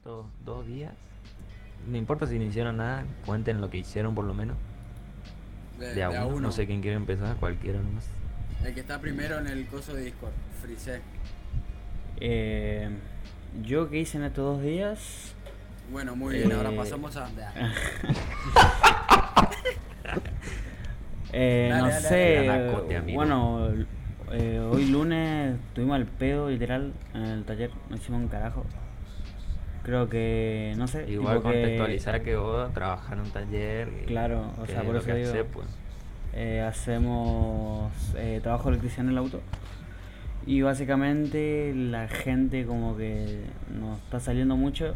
estos dos días. No importa si no hicieron nada, cuenten lo que hicieron por lo menos. De, a, uno, no sé quién quiere empezar, cualquiera nomás. El que está primero en el coso de Discord, Freeze. Eh, yo que hice en estos dos días. Bueno, muy bien, ahora eh, pasamos a. eh, no sé. bueno, eh, hoy lunes tuvimos el pedo literal en el taller, no hicimos un carajo. Creo que, no sé. Igual contextualizar que, vos trabajas en un taller. claro, o sea, por eso digo. pues. eh, hacemos eh, trabajo de electricidad en el auto. Y básicamente la gente como que nos está saliendo mucho.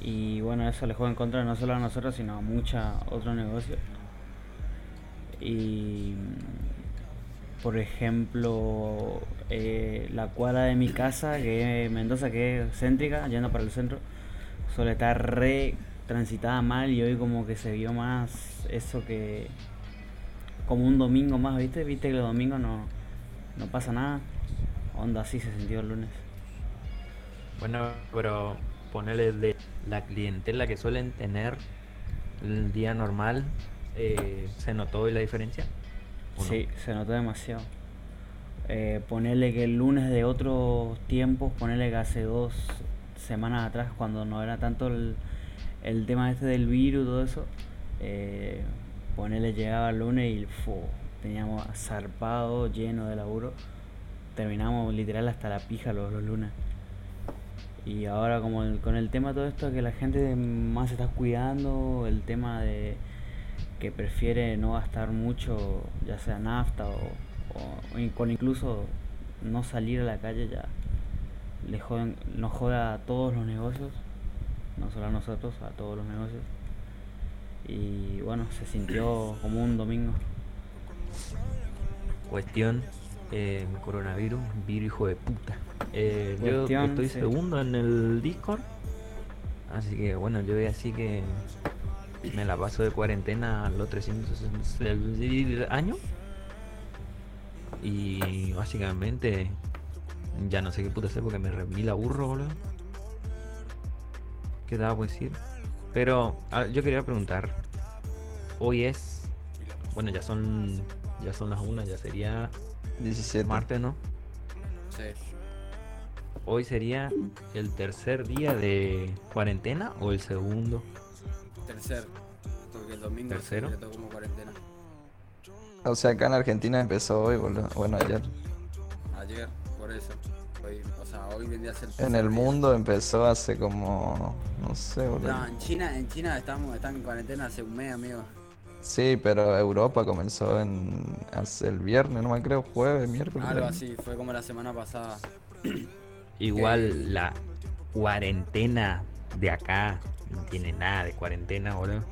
Y bueno, eso le juega en contra no solo a nosotros, sino a muchos otros negocios. Y por ejemplo, eh, la cuadra de mi casa, que es Mendoza, que es céntrica, yendo para el centro, suele estar re transitada mal y hoy como que se vio más eso que como un domingo más, ¿viste? ¿Viste que los domingos no, no pasa nada? Onda así se sintió el lunes. Bueno, pero ponerle de la clientela que suelen tener el día normal, eh, ¿se notó hoy la diferencia? Sí, se notó demasiado. Eh, ponerle que el lunes de otros tiempos, ponerle que hace dos semanas atrás, cuando no era tanto el, el tema este del virus todo eso, eh, ponerle llegaba el lunes y teníamos zarpado, lleno de laburo. Terminamos literal hasta la pija los, los lunes. Y ahora como con el tema todo esto que la gente más está cuidando, el tema de que prefiere no gastar mucho, ya sea nafta o, con incluso no salir a la calle ya le joden, nos joda a todos los negocios, no solo a nosotros, a todos los negocios. Y bueno, se sintió como un domingo. Cuestión, eh, coronavirus, virus hijo de puta. Eh, yo estoy segundo en el Discord, así que bueno, yo voy así que me la paso de cuarentena los 360 años. Y básicamente ya no sé qué puta hacer porque me remila burro, boludo. ¿Qué daba por decir? Pero yo quería preguntar. Hoy es. Bueno, ya son. Ya son las una, ya sería. 17. Martes, ¿no? Sí. Hoy sería el tercer día de cuarentena o el segundo. Tercer. Porque el domingo ¿Tercero? se como cuarentena. O sea, acá en Argentina empezó hoy, boludo. Bueno, ayer. Ayer, por eso. Hoy, o sea, hoy vendría a ser. En el mundo empezó hace como. No sé, boludo. No, en China, en China estamos, están en cuarentena hace un mes, amigo. Sí, pero Europa comenzó en hace el viernes, no me creo, jueves, miércoles. Algo así, fue como la semana pasada. Igual la cuarentena de acá no tiene nada de cuarentena, boludo.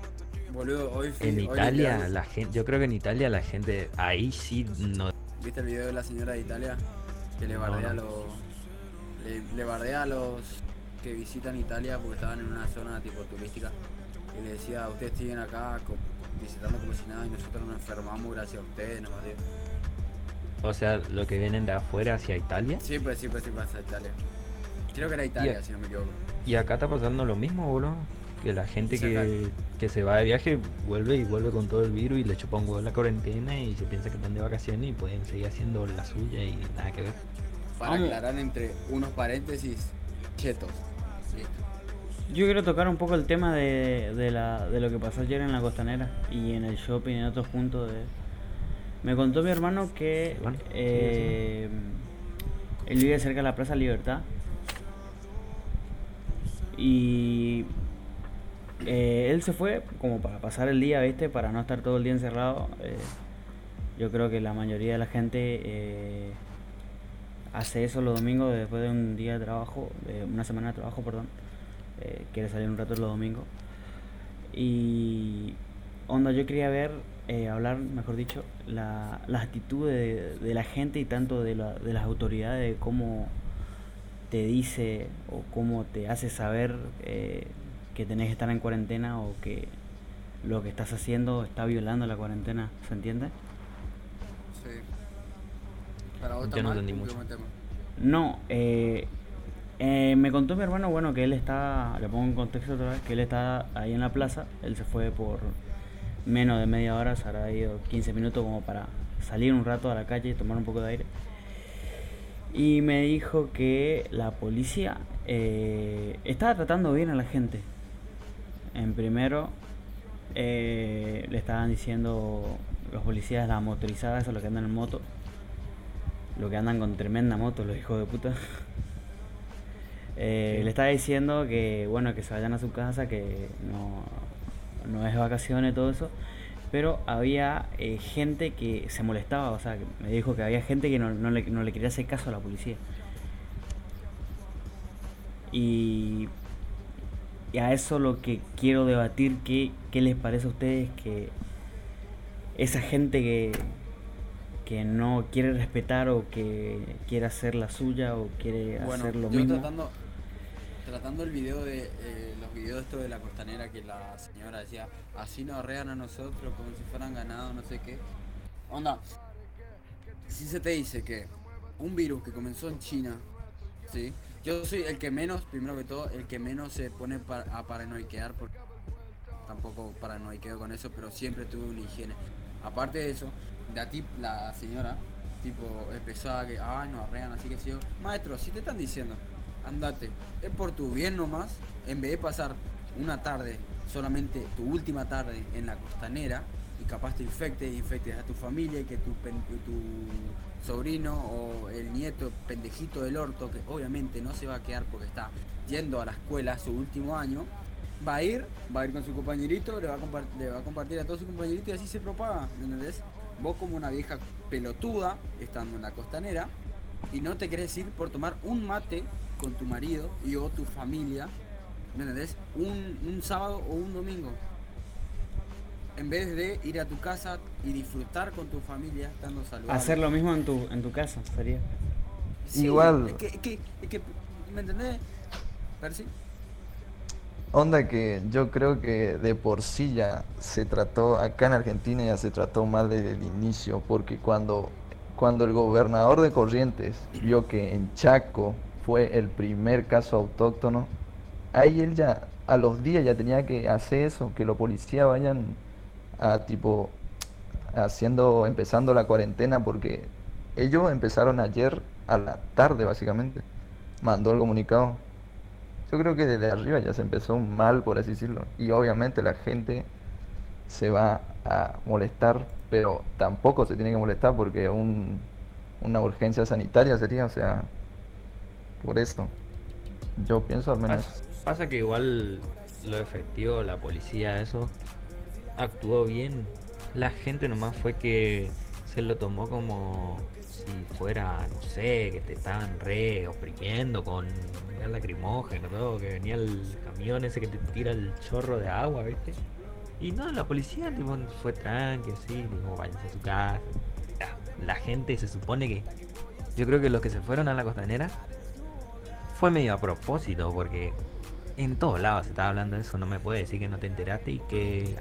Boludo, hoy En Italia, la gente, yo creo que en Italia la gente ahí sí no. ¿Viste el video de la señora de Italia? Que le bardea a los. Le, bardea a los que visitan Italia porque estaban en una zona tipo turística. Y le decía, ustedes siguen acá visitando como si nada y nosotros nos enfermamos gracias a ustedes, nomás O sea, lo que vienen de afuera hacia Italia. Sí, pues sí, pues sí, pasa Italia. Creo que era Italia, si no me equivoco. Y acá está pasando lo mismo, boludo. Que la gente que, que, se va de viaje vuelve y vuelve con todo el virus y le chupa un huevo la cuarentena y se piensa que están de vacaciones y pueden seguir haciendo la suya y nada que ver. Para aclarar entre unos paréntesis, chetos. Yo quiero tocar un poco el tema de, de, la, de lo que pasó ayer en la costanera y en el shopping y en otros puntos. De... Me contó mi hermano que eh, él vive cerca de la Plaza Libertad y eh, él se fue como para pasar el día, ¿viste? Para no estar todo el día encerrado. Eh, yo creo que la mayoría de la gente eh, hace eso los domingos después de un día de trabajo, de una semana de trabajo, perdón. quiere salir un rato los domingos. Y onda, yo quería ver, hablar, mejor dicho, la, actitud de, la gente y tanto de, de las autoridades, de cómo te dice o cómo te hace saber eh, que tenés que estar en cuarentena o que lo que estás haciendo está violando la cuarentena, ¿se entiende? Sí. Para vos no entendí mucho. No, eh, Eh, me contó mi hermano, bueno, que él está, le pongo en contexto otra vez, que él está ahí en la plaza, él se fue por menos de media hora, se habrá ido 15 minutos como para salir un rato a la calle y tomar un poco de aire. Y me dijo que la policía eh, estaba tratando bien a la gente. En primero, eh, le estaban diciendo los policías, las motorizadas, eso lo que andan en moto, lo que andan con tremenda moto, los hijos de puta. Eh, le estaba diciendo que bueno que se vayan a su casa, que no, no es vacaciones, todo eso. Pero había eh, gente que se molestaba, o sea, me dijo que había gente que no, no, le, no le quería hacer caso a la policía. Y, y a eso lo que quiero debatir, ¿qué, ¿qué les parece a ustedes que esa gente que, que no quiere respetar o que quiere hacer la suya o quiere hacer lo mismo? tratando el video de eh, los videos esto de la costanera que la señora decía así nos arrean a nosotros como si fueran ganados no sé qué onda si se te dice que un virus que comenzó en China sí yo soy el que menos primero que todo el que menos se pone a paranoiquear porque tampoco paranoiqueo con eso pero siempre tuve una higiene. Aparte de eso de a ti la señora tipo empezó a que ay nos arrean así que sí maestro si te están diciendo andate. Es por tu bien nomás, en vez de pasar una tarde, solamente tu última tarde en la costanera, y capaz te infectes, infectes a tu familia y que tu, tu sobrino o el nieto pendejito del orto, que obviamente no se va a quedar porque está yendo a la escuela su último año, va a ir, va a ir con su compañerito, le va a, le va a compartir a todos sus compañeritos y así se propaga, ¿entendés? Vos como una vieja pelotuda, estando en la costanera, y no te querés ir por tomar un mate con tu marido y o tu familia, ¿me entendés? Un, un sábado o un domingo. En vez de ir a tu casa y disfrutar con tu familia, estando saludable. Hacer lo mismo en tu, en tu casa, sería. Igual. Es que, es que, ¿Me entendés? Percy. Onda que yo creo que de por sí ya se trató, acá en Argentina ya se trató mal desde el inicio, porque cuando, cuando el gobernador de Corrientes vio que en Chaco fue el primer caso autóctono, ahí él ya a los días ya tenía que hacer eso, que los policías vayan a tipo haciendo, empezando la cuarentena, porque ellos empezaron ayer a la tarde básicamente, mandó el comunicado. Yo creo que desde arriba ya se empezó mal, por así decirlo, y obviamente la gente se va a molestar, pero tampoco se tiene que molestar porque un, una urgencia sanitaria sería, o sea, por eso. Yo pienso al menos. Pasa, que igual lo efectivo, la policía, eso, actuó bien. La gente nomás fue que se lo tomó como si fuera, no sé, que te estaban re oprimiendo con lacrimógeno, todo, que venía el camión ese que te tira el chorro de agua, ¿viste? Y no, la policía tipo, fue tranqui, así, dijo, váyanse a su casa. La gente se supone que. Yo creo que los que se fueron a la costanera fue medio a propósito, porque en todos lados se estaba hablando de eso, no me puede decir que no te enteraste y que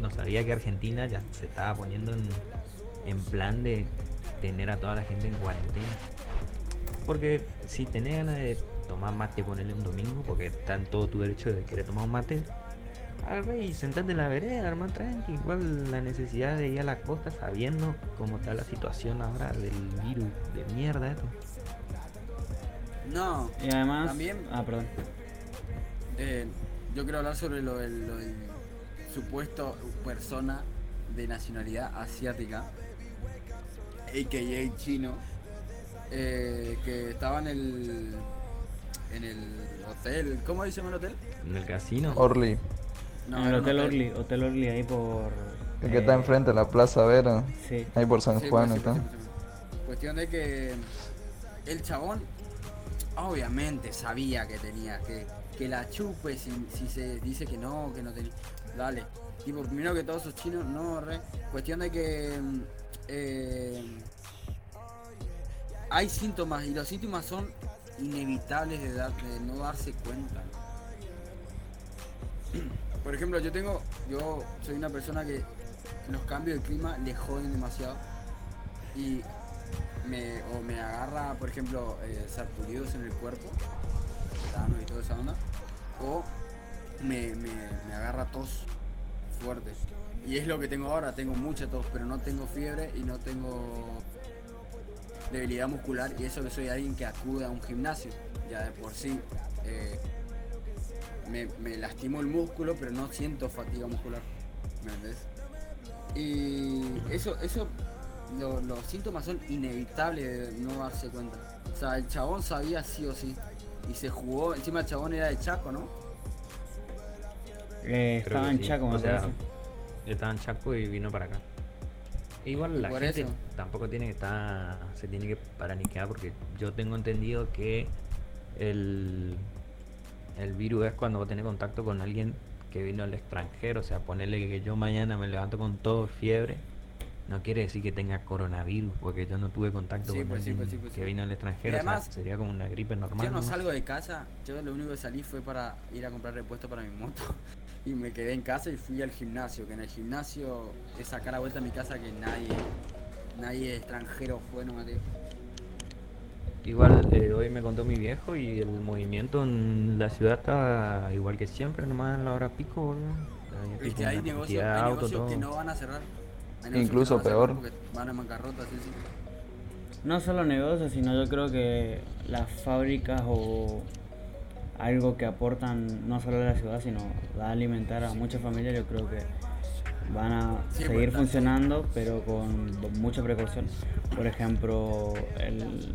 no sabía que Argentina ya se estaba poniendo en, plan de tener a toda la gente en cuarentena. Porque si tenés ganas de tomar mate, ponerle un domingo, porque está en todo tu derecho de querer tomar un mate, agarra y sentate en la vereda, hermano, tranqui. Igual la necesidad de ir a la costa sabiendo cómo está la situación ahora del virus de mierda esto. No. Y además. También. Ah, perdón. Eh, yo quiero hablar sobre lo del, supuesto persona de nacionalidad asiática, a.k.a. chino, eh, que estaba en el, en el hotel. ¿Cómo dice el hotel? En el casino. Orly. No, en el Hotel, Orly, Hotel Orly ahí por... El que está eh, enfrente de la Plaza Vera. Sí. Ahí por San Juan. Pues, sí, Cuestión de que el chabón obviamente sabía que tenía que, que la chupe si, si se dice que no, que no tenía. Dale. Tipo, primero que todos esos chinos, no, re. Cuestión de que eh, hay síntomas y los síntomas son inevitables de, de no darse cuenta. Por ejemplo, yo tengo, yo soy una persona que los cambios de clima le joden demasiado y me, o me agarra, por ejemplo, eh, en el cuerpo y toda esa onda, o me, me, agarra tos fuerte. Y es lo que tengo ahora, tengo mucha tos, pero no tengo fiebre y no tengo debilidad muscular y eso que soy alguien que acude a un gimnasio, ya de por sí. Eh, me, me, lastimo el músculo, pero no siento fatiga muscular. ¿Me entiendes? Y eso, eso los síntomas son inevitables de no darse cuenta. O sea, el chabón sabía sí o sí. Y se jugó, encima el chabón era de Chaco, ¿no? Eh, estaba en Chaco, o sea, Estaba en Chaco y vino para acá. Igual la gente tampoco tiene que estar, se tiene que paraniquear porque yo tengo entendido que el, el virus es cuando vos tenés contacto con alguien que vino al extranjero, o sea, ponerle que yo mañana me levanto con todo fiebre no quiere decir que tenga coronavirus, porque yo no tuve contacto con pues alguien pues pues que vino al extranjero. Además, sería como una gripe normal. Yo no, salgo de casa, yo lo único que salí fue para ir a comprar repuesto para mi moto. Y me quedé en casa y fui al gimnasio, que en el gimnasio es sacar a vuelta a mi casa que nadie, nadie extranjero fue, no Mateo. Igual eh, hoy me contó mi viejo y el movimiento en la ciudad está igual que siempre, nomás en la hora pico, Viste, hay negocios, hay negocios que no van a cerrar. Incluso peor. No solo negocios, sino yo creo que las fábricas o algo que aportan no solo a la ciudad, sino a alimentar a muchas familias, yo creo que van a seguir funcionando, pero con mucha precaución. Por ejemplo,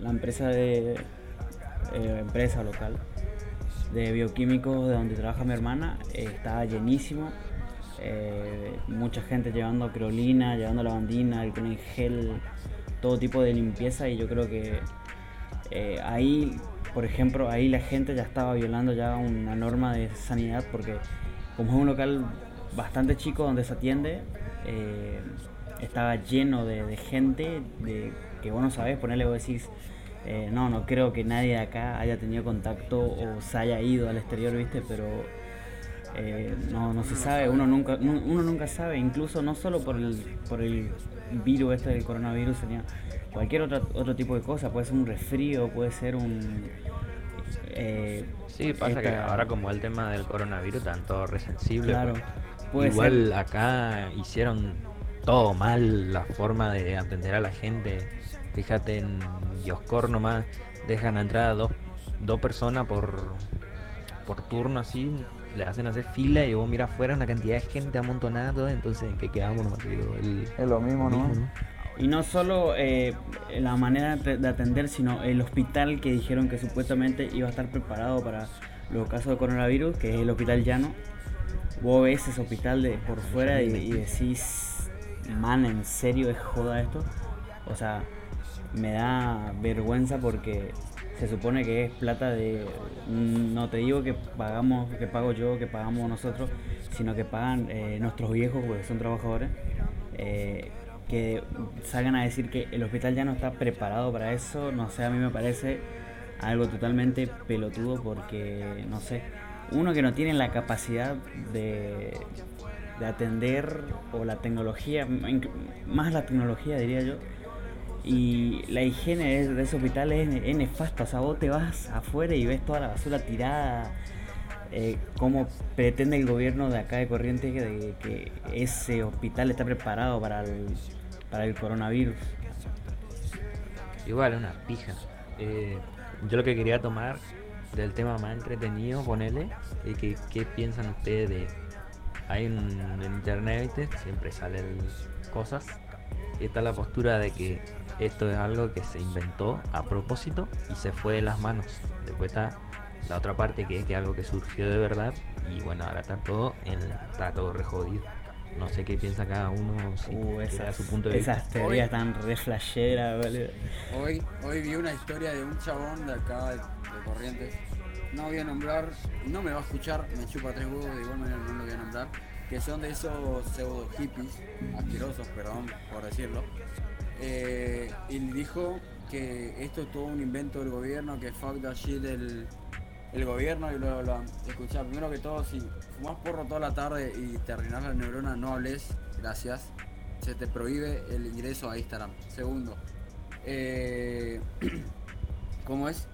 la empresa de eh, empresa local de bioquímicos de donde trabaja mi hermana está llenísimo eh, mucha gente llevando creolina, llevando lavandina, alcohol en gel, todo tipo de limpieza y yo creo que eh, ahí, por ejemplo, ahí la gente ya estaba violando ya una norma de sanidad porque como es un local bastante chico donde se atiende, eh, estaba lleno de, gente de que vos no sabés, ponerle vos decís, no, no creo que nadie de acá haya tenido contacto o se haya ido al exterior, viste, pero eh, no, no se sabe, uno nunca, uno nunca sabe, incluso no solo por el, por el virus este del coronavirus, sino cualquier otro, otro tipo de cosa, puede ser un resfrío, puede ser un... Eh, sí, pasa que ahora como el tema del coronavirus tanto resensible, claro, pues, igual acá hicieron todo mal la forma de atender a la gente. Fíjate en Dioscor nomás dejan entrar a dos, dos personas por, por turno así, le hacen hacer fila y vos miras afuera una cantidad de gente amontonada, entonces ¿en qué quedamos? es lo mismo, ¿no? Y no solo eh, la manera de atender, sino el hospital que dijeron que supuestamente iba a estar preparado para los casos de coronavirus, que es el hospital llano. Vos ves ese hospital de por fuera y, decís, man, ¿en serio es joda esto? O sea, me da vergüenza porque se supone que es plata de mm, no te digo que pagamos que pago yo que pagamos nosotros sino que pagan eh, nuestros viejos porque son trabajadores eh, que salgan a decir que el hospital ya no está preparado para eso. No sé a mí me parece algo totalmente pelotudo porque no sé uno que no tiene la capacidad de, de atender o la tecnología más la tecnología diría yo y la higiene de, ese hospital es, nefasta. O sea, vos te vas afuera y ves toda la basura tirada. Eh, cómo pretende el gobierno de acá de Corrientes que ese hospital está preparado para el, para el coronavirus. Igual, una pija. Eh, yo lo que quería tomar del tema más entretenido, ponerle, y que qué piensan ustedes de... Hay en internet, siempre salen cosas, y está la postura de que esto es algo que se inventó a propósito y se fue de las manos. Después está la otra parte que es que algo que surgió de verdad y bueno, ahora está todo, en, está todo rejodido. No sé qué piensa cada uno, si uh, su punto de esas teorías tan re Hoy, hoy vi una historia de un chabón de acá de, Corrientes. No voy a nombrar, no me va a escuchar, me chupa tres huevos, de igual manera no lo voy a nombrar. Que son de esos pseudo hippies, asquerosos, perdón por decirlo, eh, y dijo que esto es todo un invento del gobierno, que fuck that shit el gobierno y luego lo escuchar. Primero que todo, si fumas porro toda la tarde y te la neurona, no hables, gracias. Se te prohíbe el ingreso a Instagram. Segundo, eh, ¿cómo es?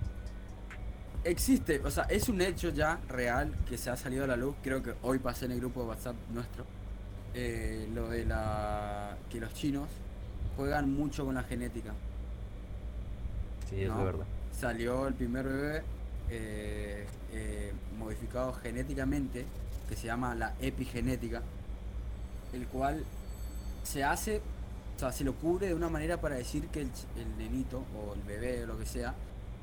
existe, o sea, es un hecho ya real que se ha salido a la luz. Creo que hoy pasé en el grupo de WhatsApp nuestro. Eh, lo de la que los chinos juegan mucho con la genética. Sí, eso es verdad. Salió el primer bebé eh, eh, modificado genéticamente, que se llama la epigenética, el cual se hace, o sea, se lo cubre de una manera para decir que el, el nenito o el bebé o lo que sea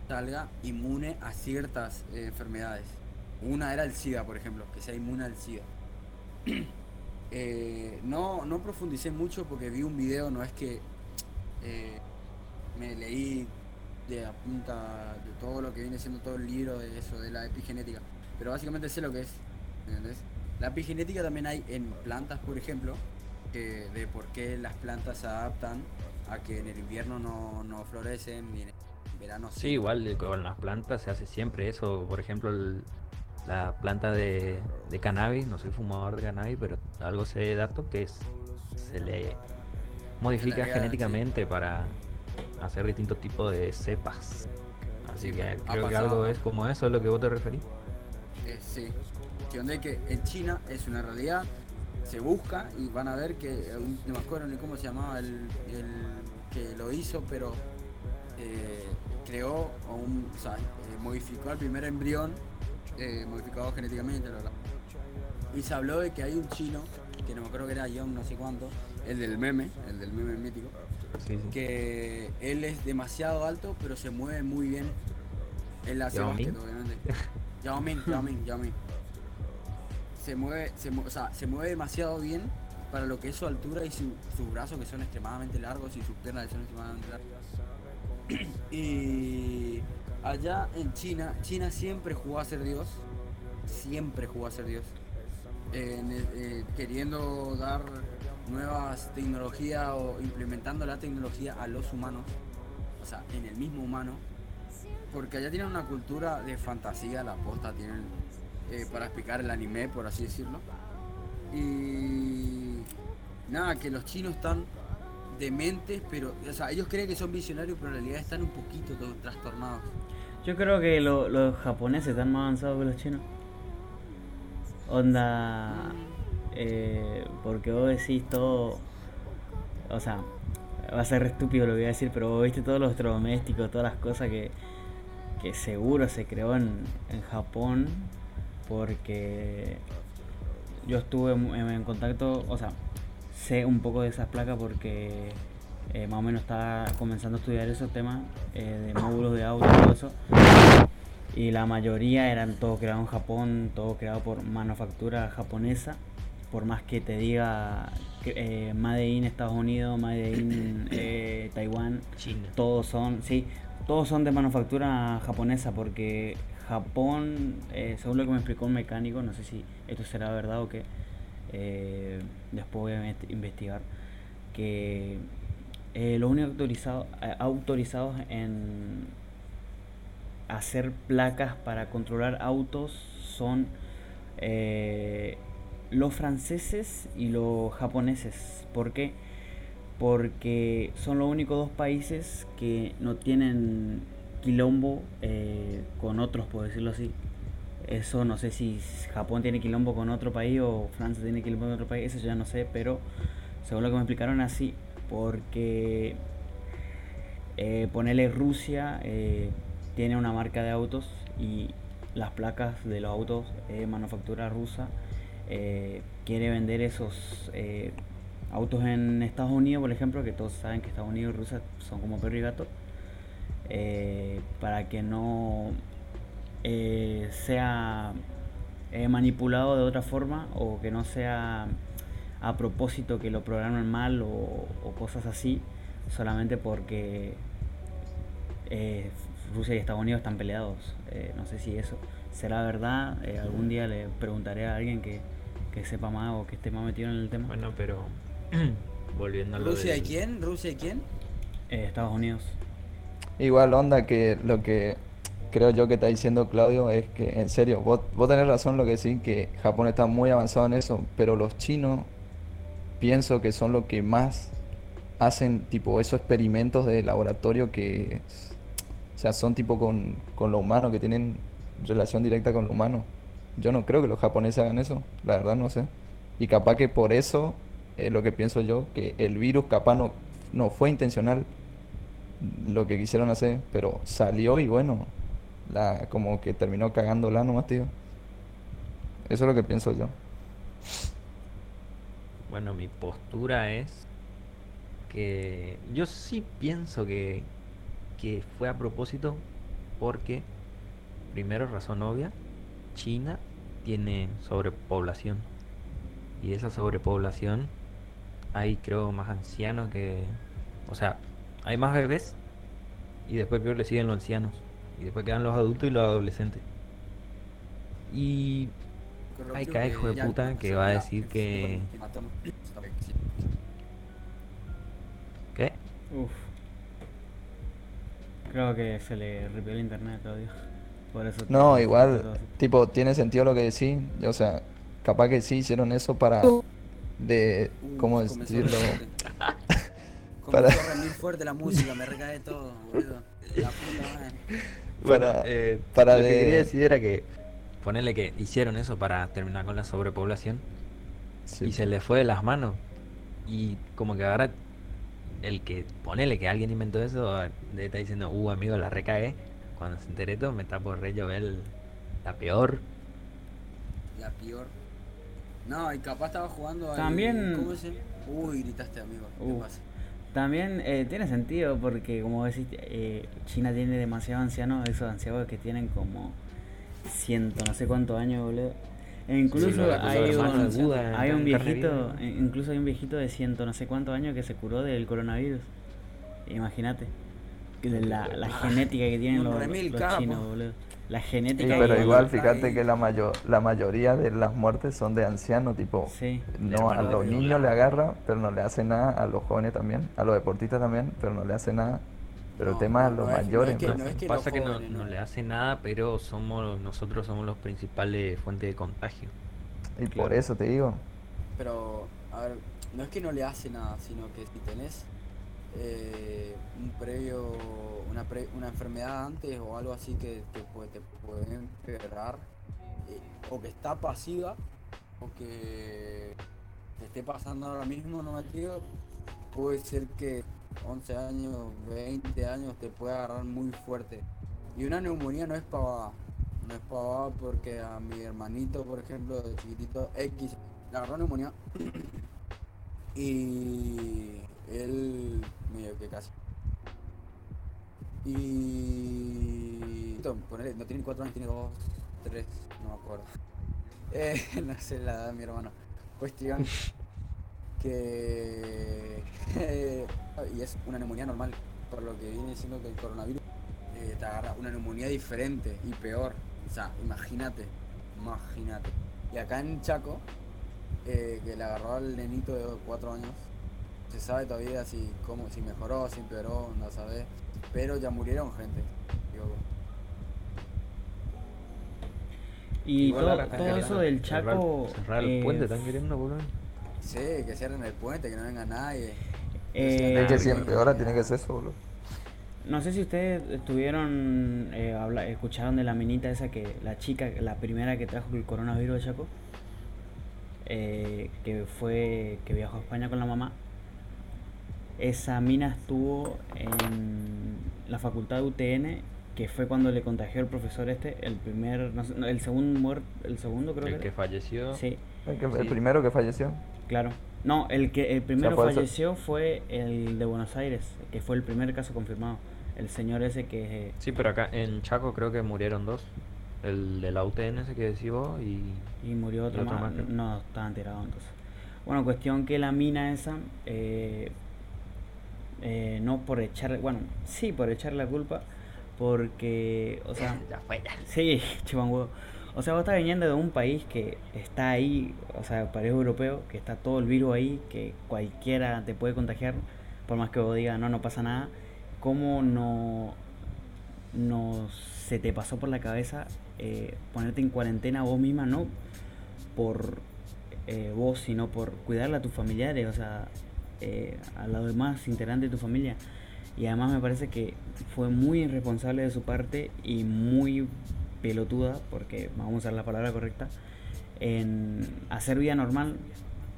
salga inmune a ciertas eh, enfermedades. Una era el SIDA, por ejemplo, que sea inmune al SIDA. Eh, no, no profundicé mucho porque vi un video, no es que eh, me leí de la punta de todo lo que viene siendo todo el libro de eso, de la epigenética. Pero básicamente sé lo que es. ¿entendés? La epigenética también hay en plantas, por ejemplo, que de por qué las plantas se adaptan a que en el invierno no, no florecen y en el verano sí. igual con las plantas se hace siempre eso. Por ejemplo, la planta de, de, cannabis, no soy fumador de cannabis, pero algo sé de datos que es, se le modifica genéticamente para hacer distintos tipos de cepas. Así que creo que algo es como eso, es lo que vos te referís. Eh, sí, cuestión de que en China es una realidad, se busca y van a ver que, no me acuerdo ni cómo se llamaba el, el que lo hizo, pero eh, creó o, un, o sea, eh, modificó al primer embrión eh, modificado genéticamente, la verdad. Y se habló de que hay un chino, que no me acuerdo que era John, no sé cuánto, el del meme, el del meme mítico, Sí, sí. que él es demasiado alto, pero se mueve muy bien. Él hace básquet, obviamente. Yao Ming, Yao Ming, Yao Ming. Se mueve, se, mu- o sea, se mueve demasiado bien para lo que es su altura y su- sus brazos que son extremadamente largos y sus piernas que son extremadamente largas. Y allá en China, China siempre jugó a ser Dios. Siempre jugó a ser Dios. Eh, queriendo dar nuevas tecnologías o implementando la tecnología a los humanos, o sea, en el mismo humano, porque allá tienen una cultura de fantasía, la posta tienen eh, para explicar el anime, por así decirlo. Y nada, que los chinos están dementes, pero, o sea, ellos creen que son visionarios, pero en realidad están un poquito to- trastornados. Yo creo que lo- los japoneses están más avanzados que los chinos. Onda. eh, porque vos decís todo. O sea, va a ser estúpido lo que voy a decir, pero vos viste todos los electrodomésticos, todas las cosas que, que seguro se creó en, en Japón. Porque yo estuve en, en contacto, o sea, sé un poco de esas placas porque eh, más o menos estaba comenzando a estudiar esos temas eh, de módulos de audio y todo eso. Y la mayoría eran todo creado en Japón, todo creado por manufactura japonesa. Por más que te diga eh, Made in Estados Unidos, Made in eh, Taiwán, China. todos son, sí, todos son de manufactura japonesa porque Japón, eh, según lo que me explicó un mecánico, no sé si esto será verdad o qué, eh, después voy a investi- investigar, que eh, los únicos autorizados, eh, autorizados en hacer placas para controlar autos son eh, los franceses y los japoneses. ¿Por qué? Porque son los únicos dos países que no tienen quilombo con otros, por decirlo así. Eso no sé si Japón tiene quilombo con otro país o Francia tiene quilombo con otro país, eso ya no sé, pero según lo que me explicaron así, porque eh, ponerle Rusia eh, tiene una marca de autos y las placas de los autos de manufactura rusa eh, quiere vender esos eh, autos en Estados Unidos, por ejemplo, que todos saben que Estados Unidos y Rusia son como perro y gato, eh, para que no eh, sea eh, manipulado de otra forma o que no sea a propósito que lo programen mal o, o cosas así, solamente porque eh, Rusia y Estados Unidos están peleados. Eh, no sé si eso será verdad. eh, algún día le preguntaré a alguien que, que sepa más o que esté más metido en el tema. Bueno, pero volviendo a lo ¿Rusia y del- quién? ¿Rusia y quién? Eh, Estados Unidos. Igual onda que lo que creo yo que está diciendo Claudio es que, en serio, vos, vos tenés razón lo que decís, que Japón está muy avanzado en eso, pero los chinos pienso que son los que más hacen tipo esos experimentos de laboratorio que, o sea, son tipo con, con lo humano, que tienen relación directa con lo humano. Yo no creo que los japoneses hagan eso, la verdad no sé. Y capaz que por eso es lo que pienso yo, que el virus capaz no, no fue intencional lo que quisieron hacer, pero salió y bueno, la, como que terminó cagándola nomás, tío. Eso es lo que pienso yo. Bueno, mi postura es que yo sí pienso que, que fue a propósito porque, primero, razón obvia, China tiene sobrepoblación. Y esa sobrepoblación hay creo más ancianos que... O sea, hay más bebés y después peor le siguen los ancianos. Y después quedan los adultos y los adolescentes. Y hay cada hijo de puta que va a decir que... ¿Qué? Uf. Creo que se le ripió el internet todavía. Por eso no, igual, tipo, tiene sentido lo que decís. O sea, capaz que sí hicieron eso para... De... ¿Cómo decirlo? para... muy fuerte la música, me recae todo, boludo. La puta Para, eh, para lo que quería decir era que ponerle que hicieron eso para terminar con la sobrepoblación y se le fue de las manos. Y como que ahora el que ponele que alguien inventó eso, está diciendo, uh, amigo, la recae. Cuando se enteré todo, me está por re llover la peor. La peor. No, y capaz estaba jugando También... ¿Cómo se? Uy, gritaste, amigo. ¿Qué uh. pasa? También eh, tiene sentido porque, como decís, eh, China tiene demasiado ancianos, esos ancianos que tienen como ciento, no sé cuántos años, boludo. E incluso hay, un, hay un viejito, e incluso hay un viejito de ciento, no sé cuántos años que se curó del coronavirus. Imagínate. La, la genética que tienen los, los chinos, boludo. La genética. pero igual, fíjate que la, mayor, la mayoría de las muertes son de ancianos, tipo. No, a los niños le agarra, pero no le hace nada, a los jóvenes también, a los deportistas también, pero no le hace nada. Pero el tema es los mayores. pasa que no, no, le hace nada, pero somos nosotros somos los principales fuentes de contagio. Y por eso te digo. Pero, a ver, no es que no le hace nada, sino que si tenés eh, un previo, una, una enfermedad antes o algo así que te, puede, te puede empeorar, eh, o que está pasiva, o que te esté pasando ahora mismo, no me puede ser que 11 años, 20 años te puede agarrar muy fuerte. Y una neumonía no es pavada, no es pavada porque a mi hermanito, por ejemplo, de chiquitito X, le agarró neumonía y él medio que casi. Y. no tiene 4 años, tiene 2, 3, no me acuerdo. Eh, no sé la edad de mi hermano. Cuestión que. y es una neumonía normal, por lo que viene diciendo que el coronavirus eh, te agarra una neumonía diferente y peor. O sea, imagínate, imagínate. Y acá en Chaco, eh, que le agarró al nenito de 4 años, se sabe todavía si, cómo, si mejoró, si empeoró, no sabe. Pero ya murieron gente. Y todo, eso del Chaco. Cerrar, el puente, ¿están queriendo, boludo? Sí, que cierren el puente, que no venga nadie. Eh, es que si empeora, tiene que ser eso, boludo. No sé si ustedes estuvieron, eh, escucharon de la minita esa que la chica, la primera que trajo el coronavirus de Chaco, eh, que fue, que viajó a España con la mamá esa mina estuvo en la facultad de UTN, que fue cuando le contagió el profesor este, el primer, el segundo muerto, el segundo creo el que, falleció. Sí. El, primero que falleció. Claro. No, el que el primero falleció fue el de Buenos Aires, que fue el primer caso confirmado. El señor ese que... Sí, pero acá en Chaco creo que murieron dos. El de la UTN ese que decís vos y... Y murió otro, más. no, estaban tirados entonces. Bueno, cuestión que la mina esa eh, eh, no por echar, bueno, sí por echar la culpa, porque, o sea, ya fue Sí, huevo. O sea, vos estás viniendo de un país que está ahí, o sea, país europeo, que está todo el virus ahí, que cualquiera te puede contagiar, por más que vos digas, no, no pasa nada. ¿Cómo no, no se te pasó por la cabeza eh, ponerte en cuarentena vos misma, no por eh, vos, sino por cuidarle a tus familiares? O sea, eh, a los demás integrantes de tu familia. Y además me parece que fue muy irresponsable de su parte y muy pelotuda, porque vamos a usar la palabra correcta, en hacer vida normal.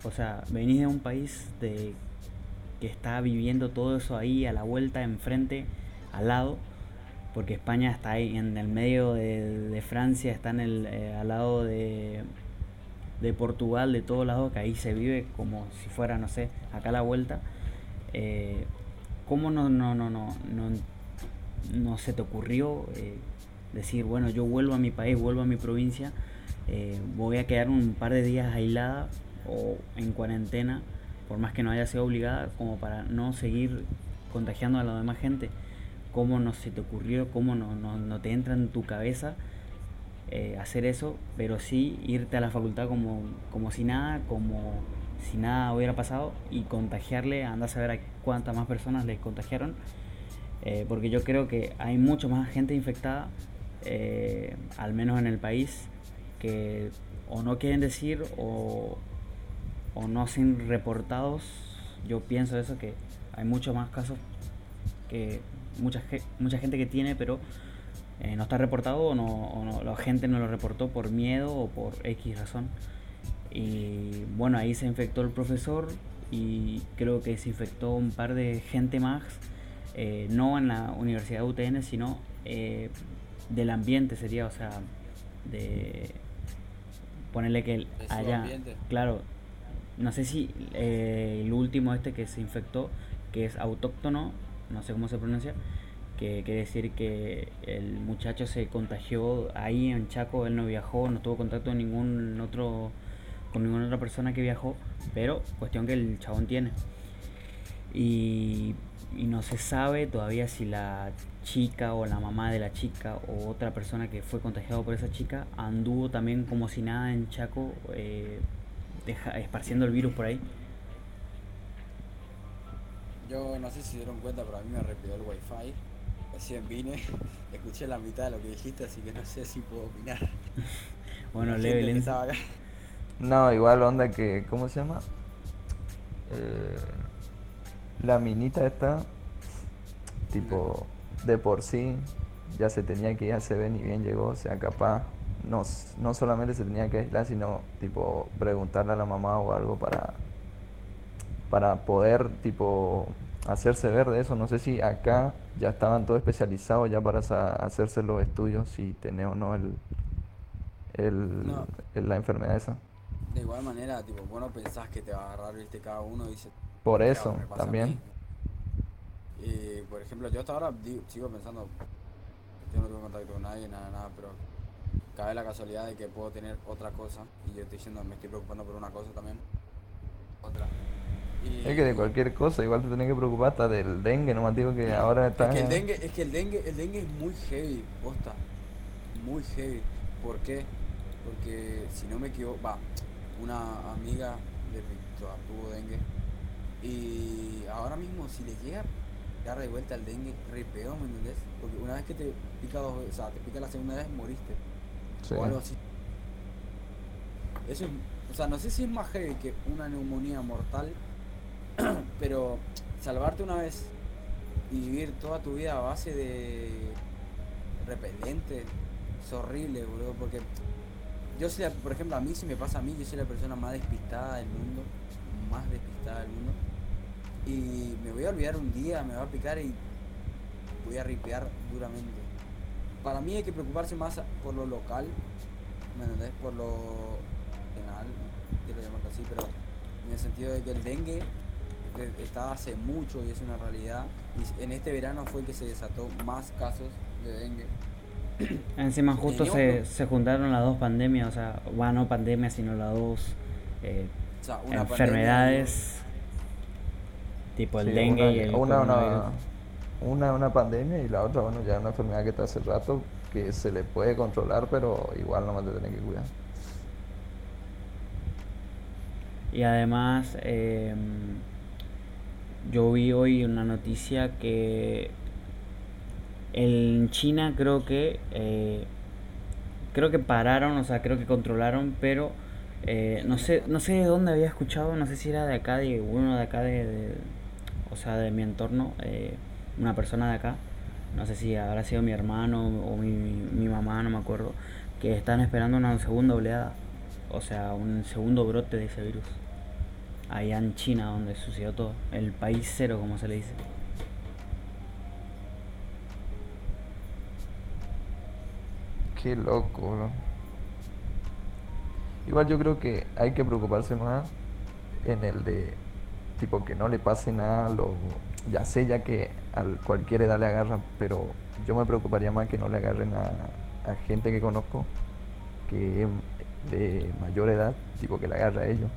O sea, venís de un país de que está viviendo todo eso ahí a la vuelta, enfrente, al lado, porque España está ahí en el medio de, Francia, está en el, eh, al lado de, de Portugal, de todos lados, que ahí se vive como si fuera, no sé, acá a la vuelta. Eh, ¿Cómo no, no, no, no, no, se te ocurrió eh, decir, bueno, yo vuelvo a mi país, vuelvo a mi provincia, eh, voy a quedar un par de días aislada o en cuarentena, por más que no haya sido obligada, como para no seguir contagiando a la demás gente? ¿Cómo no se te ocurrió? ¿Cómo no, no, no te entra en tu cabeza? Eh, hacer eso, pero sí irte a la facultad como, como si nada, como si nada hubiera pasado y contagiarle, anda a saber cuántas más personas le contagiaron, eh, porque yo creo que hay mucho más gente infectada, eh, al menos en el país, que o no quieren decir o, o no sin reportados. Yo pienso eso, que hay muchos más casos que mucha, mucha gente que tiene, pero eh, no está reportado o, no, la gente no lo reportó por miedo o por X razón. Y bueno, ahí se infectó el profesor y creo que se infectó un par de gente más, eh, no en la Universidad de UTN, sino del ambiente sería, o sea, de ponerle que allá, claro, no sé si el último este que se infectó, que es autóctono, no sé cómo se pronuncia, que quiere decir que el muchacho se contagió ahí en Chaco, él no viajó, no tuvo contacto con ningún otro con ninguna otra persona que viajó, pero cuestión que el chabón tiene. Y, y no se sabe todavía si la chica o la mamá de la chica o otra persona que fue contagiado por esa chica anduvo también como si nada en Chaco eh, esparciendo el virus por ahí. Yo no sé si se dieron cuenta, pero a mí me arrepió el wifi Recién vine, escuché la mitad de lo que dijiste, así que no sé si puedo opinar. bueno, Level No, igual onda que, ¿cómo se llama? Eh, la minita esta, tipo, de por sí, ya se tenía que ir a CB ni bien llegó, o sea, capaz, no, no solamente se tenía que aislar, sino, tipo, preguntarle a la mamá o algo para, para poder, tipo, hacerse ver de eso. No sé si acá ya estaban todos especializados ya para hacerse los estudios si tenés o no el, el, la enfermedad esa. De igual manera, tipo, bueno pensás que te va a agarrar, viste, cada uno dice... Por eso, también. Y, por ejemplo, yo hasta ahora sigo pensando, yo no tengo contacto con nadie, nada, nada, pero cabe la casualidad de que puedo tener otra cosa y yo estoy diciendo, me estoy preocupando por una cosa también. Otra. Es que de cualquier cosa, igual te tenés que preocupar hasta del dengue, no más digo que ahora está. Es que el dengue, es que el dengue, el dengue es muy heavy, posta. Muy heavy. ¿Por qué? Porque si no me equivoco, va, una amiga de tuvo dengue. Y ahora mismo si le llega dar de vuelta al dengue, re peor, ¿me entendés? Porque una vez que te pica dos o sea, te pica la segunda vez, moriste. O algo así. Eso es, o sea, no sé si es más heavy que una neumonía mortal pero salvarte una vez y vivir toda tu vida a base de repelente es horrible, boludo, porque yo soy, por ejemplo, a mí si me pasa a mí, yo soy la persona más despistada del mundo, más despistada del mundo, y me voy a olvidar un día, me va a picar y voy a ripear duramente. Para mí hay que preocuparse más por lo local, ¿me entendés? Por lo penal, quiero llamarlo así, pero en el sentido de que el dengue está hace mucho y es una realidad. Y en este verano fue que se desató más casos de dengue. Encima justo se, se, juntaron las dos pandemias, o sea, bueno, no pandemias, sino las dos eh, enfermedades, tipo el dengue y el una, una, una, una pandemia y la otra, bueno, ya una enfermedad que está hace rato, que se le puede controlar, pero igual nomás te tiene que cuidar. Y además, eh, yo vi hoy una noticia que en China creo que eh, creo que pararon, o sea, creo que controlaron, pero eh, no sé no sé de dónde había escuchado, no sé si era de acá, de uno de acá, de, o sea, de mi entorno, eh, una persona de acá, no sé si habrá sido mi hermano o mi, mi mamá, no me acuerdo, que están esperando una segunda oleada, o sea, un segundo brote de ese virus. Allá en China, donde sucedió todo, el país cero, como se le dice. Qué loco, Igual yo creo que hay que preocuparse más en el de tipo que no le pase nada, lo, ya sé ya que a cualquier edad le agarra, pero yo me preocuparía más que no le agarren a, gente que conozco que es de mayor edad, tipo que le agarra a ellos.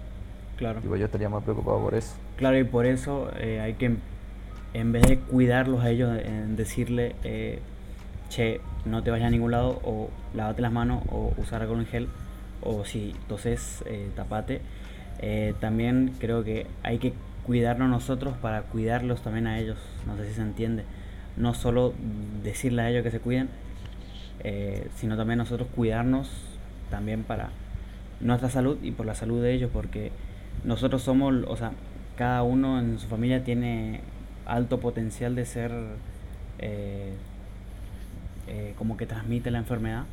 Claro. yo estaría más preocupado por eso. Claro, y por eso eh, hay que, en vez de cuidarlos a ellos, en decirle, eh, che, no te vayas a ningún lado, o lávate las manos, o usar alcohol en gel, o si toses, eh, tapate. también creo que hay que cuidarnos nosotros para cuidarlos también a ellos. No sé si se entiende. No solo decirle a ellos que se cuiden, eh, sino también nosotros cuidarnos también para nuestra salud y por la salud de ellos, porque nosotros somos, o sea, cada uno en su familia tiene alto potencial de ser eh, eh, como que transmite la enfermedad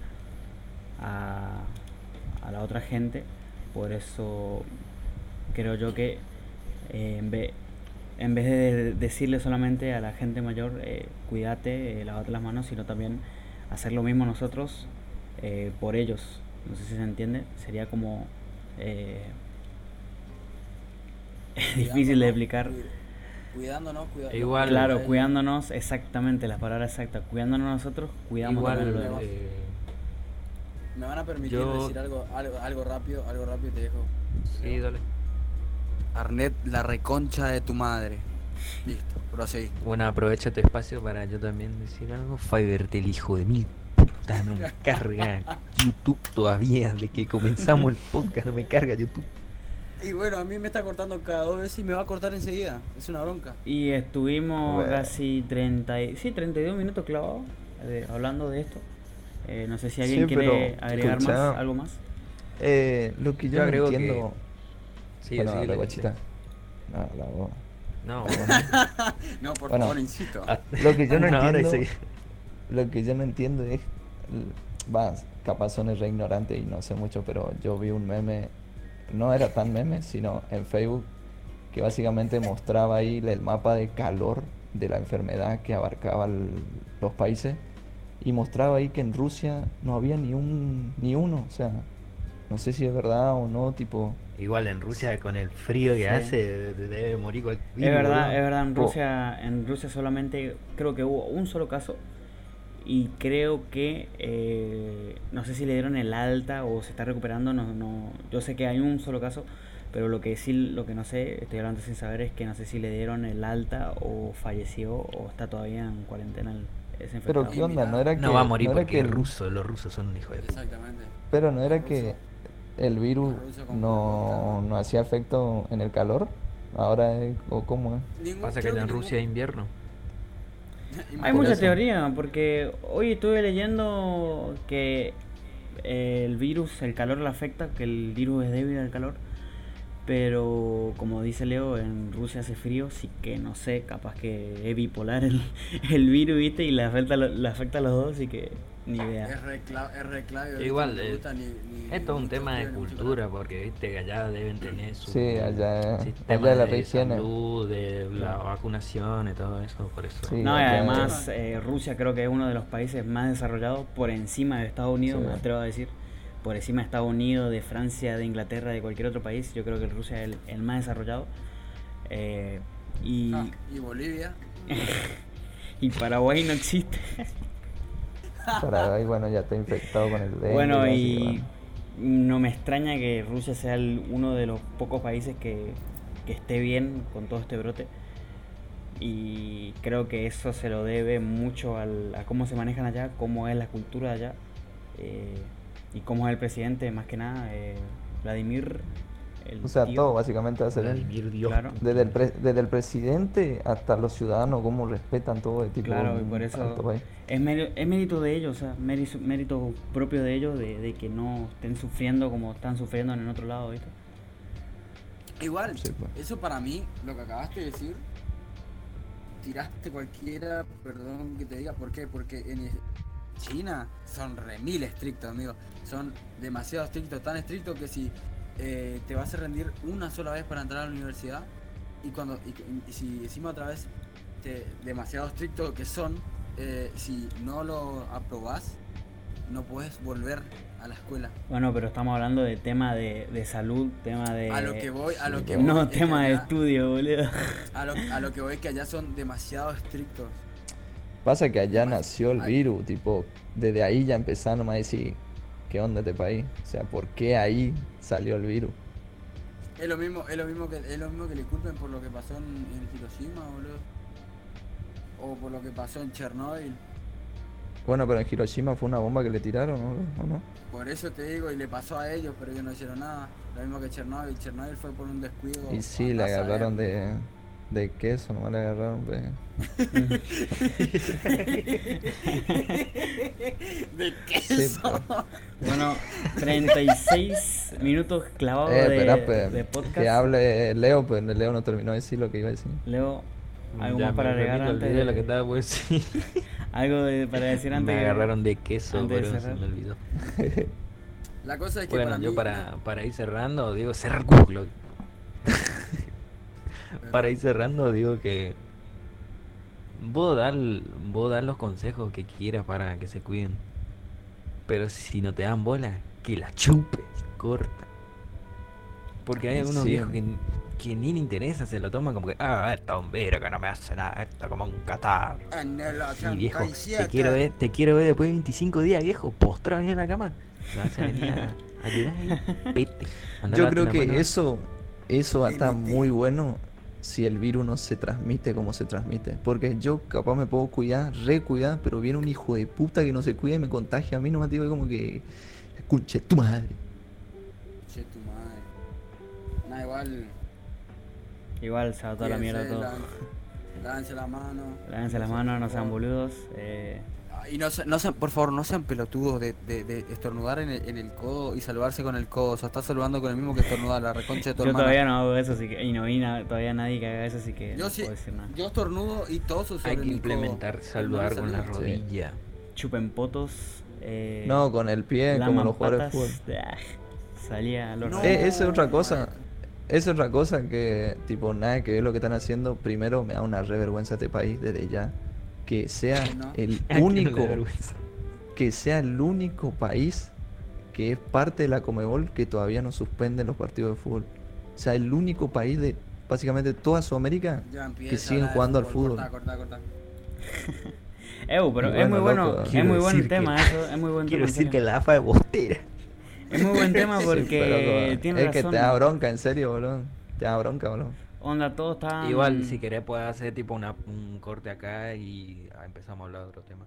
a, a la otra gente. Por eso creo yo que eh, en, vez, en vez de decirle solamente a la gente mayor, eh, cuídate, eh, lavate las manos, sino también hacer lo mismo nosotros eh, por ellos. No sé si se entiende, sería como difícil de explicar. Cuidándonos, cuidándonos. Igual, claro, cuidándonos, exactamente, la palabra exacta. Cuidándonos nosotros, cuidamos igual, lo Me van a permitir decir algo, algo, algo rápido, algo rápido te dejo. Sí, dale. Arnet, la reconcha de tu madre. Listo, proseguí. Bueno, aprovecha tu espacio para yo también decir algo. Fiverr, el hijo de mil puta, no me carga YouTube todavía. De que comenzamos el podcast, no me carga YouTube. Y bueno, a mí me está cortando cada dos veces y me va a cortar enseguida. Es una bronca. Y estuvimos casi 30, y, sí, 32 minutos clavados eh, hablando de esto. Eh, no sé si alguien quiere agregar más, algo más. Eh, lo que yo, agrego entiendo. Sí, bueno, la guachita. No, la voz. No, no, por favor, insisto. Ah, lo que yo no, entiendo. Lo que yo no entiendo es. Va, capaz son re ignorante y no sé mucho, pero yo vi un meme. No era tan meme, sino en Facebook. Que básicamente mostraba ahí el mapa de calor de la enfermedad que abarcaba los países. Y mostraba ahí que en Rusia no había ni un ni uno. O sea, no sé si es verdad o no, tipo Igual en Rusia con el frío que hace debe morir cualquier Es verdad, es verdad, en Rusia, en Rusia solamente creo que hubo un solo caso y creo que eh, no sé si le dieron el alta o se está recuperando, no, no, yo sé que hay un solo caso, pero lo que sí, lo que no sé, estoy hablando sin saber es que no sé si le dieron el alta o falleció o está todavía en cuarentena ese Pero qué onda, no era que no va a morir porque es ruso, los rusos son un hijo de Exactamente. Pero no era que el virus no, no hacía efecto en el calor. Ahora, ¿o cómo es? Pasa que en Rusia es invierno. Hay mucha teoría, porque hoy estuve leyendo que el virus, el calor le afecta, que el virus es débil al calor. Pero como dice Leo, en Rusia hace frío, sí que no sé, capaz que es bipolar el, el virus, ¿viste? Y le afecta, le afecta a los dos, y que ni idea. Es reclave. Igual, es, es todo un tema de cultura, porque viste que allá deben tener su sí, allá, sistema allá de, salud, de la vacunación y todo eso, por eso. no, y además eh, Rusia creo que es uno de los países más desarrollados por encima de Estados Unidos, me atrevo a decir. Por encima de Estados Unidos, de Francia, de Inglaterra, de cualquier otro país. Yo creo que Rusia es el, más desarrollado. Eh, y, ah, y Bolivia. y Paraguay no existe. Paraguay, bueno, ya está infectado con el dengue. Bueno, y no me extraña que Rusia sea uno de los pocos países que, esté bien con todo este brote. Y creo que eso se lo debe mucho al, a cómo se manejan allá, cómo es la cultura allá eh, y cómo es el presidente, más que nada, eh, Vladimir o sea, todo básicamente va a ser Desde, el desde el presidente hasta los ciudadanos, cómo respetan todo el tipo Claro, y por eso es, mérito de ellos, o sea, mérito, propio de ellos de, que no estén sufriendo como están sufriendo en el otro lado, ¿viste? Igual, pues. eso para mí, lo que acabaste de decir, tiraste cualquiera, perdón que te diga, ¿por qué? Porque en China son re mil estrictos, amigo. Son demasiado estrictos, tan estrictos que si eh, te vas a rendir una sola vez para entrar a la universidad y cuando y, si decimos otra vez te, demasiado estrictos que son, eh, si no lo aprobás, no puedes volver a la escuela. Bueno, pero estamos hablando de tema de, de salud, tema de... A lo que voy, a lo que voy No, tema de estudio, boludo. A lo, a lo que voy que allá son demasiado estrictos. Pasa que allá nació el virus, tipo, desde ahí ya empezaron a decir, ¿qué onda este país? O sea, ¿por qué ahí salió el virus? Es lo mismo, es lo mismo que es lo mismo que le culpen por lo que pasó en, en Hiroshima, boludo. O por lo que pasó en Chernobyl. Bueno, pero en Hiroshima fue una bomba que le tiraron, ¿o no? Por eso te digo, y le pasó a ellos, pero ellos no hicieron nada. Lo mismo que Chernobyl. Chernobyl fue por un descuido. Y sí, le agarraron de, de queso, nomás le agarraron de... de queso. Pues. bueno, 36 minutos clavados eh, de, pues, de, podcast. Que hable Leo, pues Leo no terminó de decir lo que iba a decir. Leo, ¿algo más para agregar antes de lo que estaba pues Algo para decir antes. Me agarraron de queso, pero se me olvidó. La cosa es que bueno, para yo para, para ir cerrando, digo, cerrar Google. Para ir cerrando, digo que vos dar, vos dar los consejos que quieras para que se cuiden. Pero si no te dan bola, que la chupes, corta. Porque hay algunos viejos que que ni le interesa, se lo toma como que, ah, esta bombero que no me hace nada, esto como un catarro. Y viejo, te quiero ver, te quiero ver después de 25 días, viejo, postrado en la cama. Vas a venir a, Yo creo que eso, eso va a estar muy bueno si el virus no se transmite como se transmite. Porque yo capaz me puedo cuidar, recuidar, pero viene un hijo de puta que no se cuida y me contagia a mí, no me digo como que, escuche tu madre. Escuche tu madre. Nada, igual Igual se va toda la mierda todo. Lávense la mano. Lávense las manos, no sean boludos. Eh. Y no, no sean, por favor, no sean pelotudos de, de, estornudar en el, en el, codo y salvarse con el codo. O sea, estás saludando con el mismo que estornudar, la reconcha de tu Yo todavía no hago eso, así que, y no vi todavía nadie que haga eso, así que yo no puedo decir nada. Yo estornudo y toso sobre Hay que implementar saludar con la rodilla. Chupen potos. Eh, no, con el pie, como los jugadores de fútbol. Salía a los eh, Esa es otra cosa. Es otra cosa que, tipo, nada que ver lo que están haciendo. Primero, me da una revergüenza este país desde ya. Que sea el único. Que sea el único país que es parte de la Comebol que todavía no suspende los partidos de fútbol. O sea, el único país de básicamente toda Sudamérica que siguen jugando al fútbol. Corta, corta, pero es muy bueno, es muy buen el tema eso, es muy buen Quiero decir que la AFA es bostera. Es muy buen tema porque tiene Es que te da bronca, en serio, boludo. Te da bronca, boludo. Igual, si querés, puedes hacer tipo una, un corte acá y empezamos a hablar de otro tema.